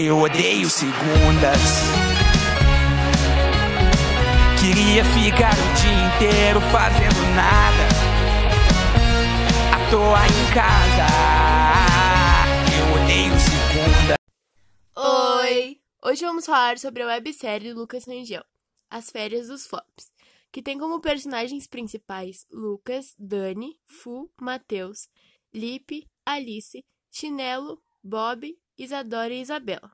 Eu odeio segundas. Queria ficar o dia inteiro fazendo nada. À toa em casa. Eu odeio segunda. Oi! Hoje vamos falar sobre a websérie Lucas Rangel, As Férias dos Flops, que tem como personagens principais Lucas, Dani, Fu, Matheus, Lipe, Alice, Chinelo, Bob, Isadora e Isabela.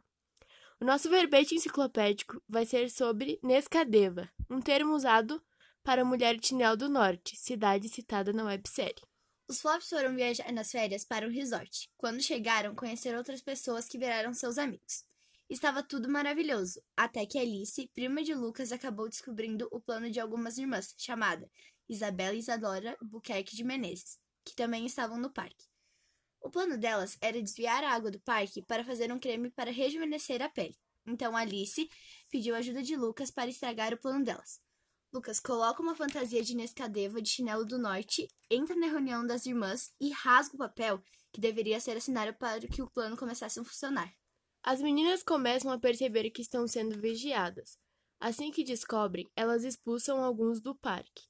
O nosso verbete enciclopédico vai ser sobre Nescadeva, um termo usado para mulher de Chinelo do Norte, cidade citada na websérie. Os flops foram viajar nas férias para um resort. Quando chegaram, conheceram outras pessoas que viraram seus amigos. Estava tudo maravilhoso, até que Alice, prima de Lucas, acabou descobrindo o plano de algumas irmãs, chamada Isabela e Isadora Buquerque de Menezes, que também estavam no parque. O plano delas era desviar a água do parque para fazer um creme para rejuvenescer a pele. Então Alice pediu ajuda de Lucas para estragar o plano delas. Lucas coloca uma fantasia de Nescadeva de chinelo do norte, entra na reunião das irmãs e rasga o papel que deveria ser assinado para que o plano começasse a funcionar. As meninas começam a perceber que estão sendo vigiadas. Assim que descobrem, elas expulsam alguns do parque.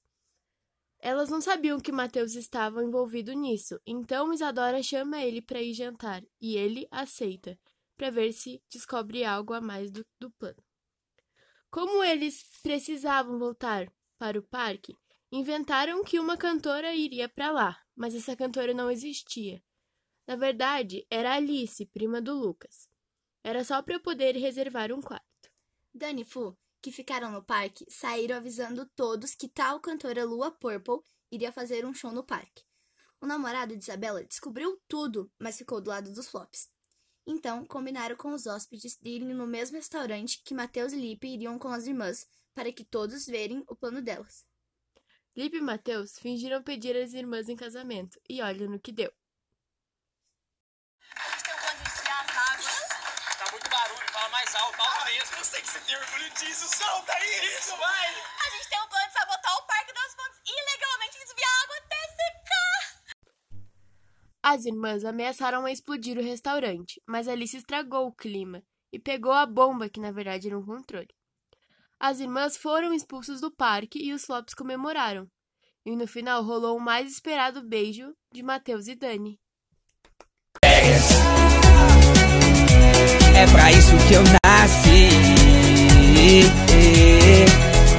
Elas não sabiam que Mateus estava envolvido nisso, então Isadora chama ele para ir jantar e ele aceita, para ver se descobre algo a mais do, do plano. Como eles precisavam voltar para o parque, inventaram que uma cantora iria para lá, mas essa cantora não existia. Na verdade, era Alice, prima do Lucas. Era só para eu poder reservar um quarto. Dani Fu que ficaram no parque saíram avisando todos que tal cantora Lua Purple iria fazer um show no parque. O namorado de Isabela descobriu tudo, mas ficou do lado dos flops. Então, combinaram com os hóspedes de irem no mesmo restaurante que Mateus e Lipe iriam com as irmãs, para que todos verem o plano delas. Lipe e Mateus fingiram pedir as irmãs em casamento, e olha no que deu. Mais alto, alto mesmo. Eu sei que você tem orgulho disso, solta isso, isso vai! A gente tem um plano de sabotar o Parque das Fontes ilegalmente e desviar a água até secar! As irmãs ameaçaram a explodir o restaurante, mas Alice estragou o clima e pegou a bomba, que na verdade era um controle. As irmãs foram expulsas do parque e os flops comemoraram. E no final rolou o mais esperado beijo de Matheus e Dani. É pra isso que eu nasci.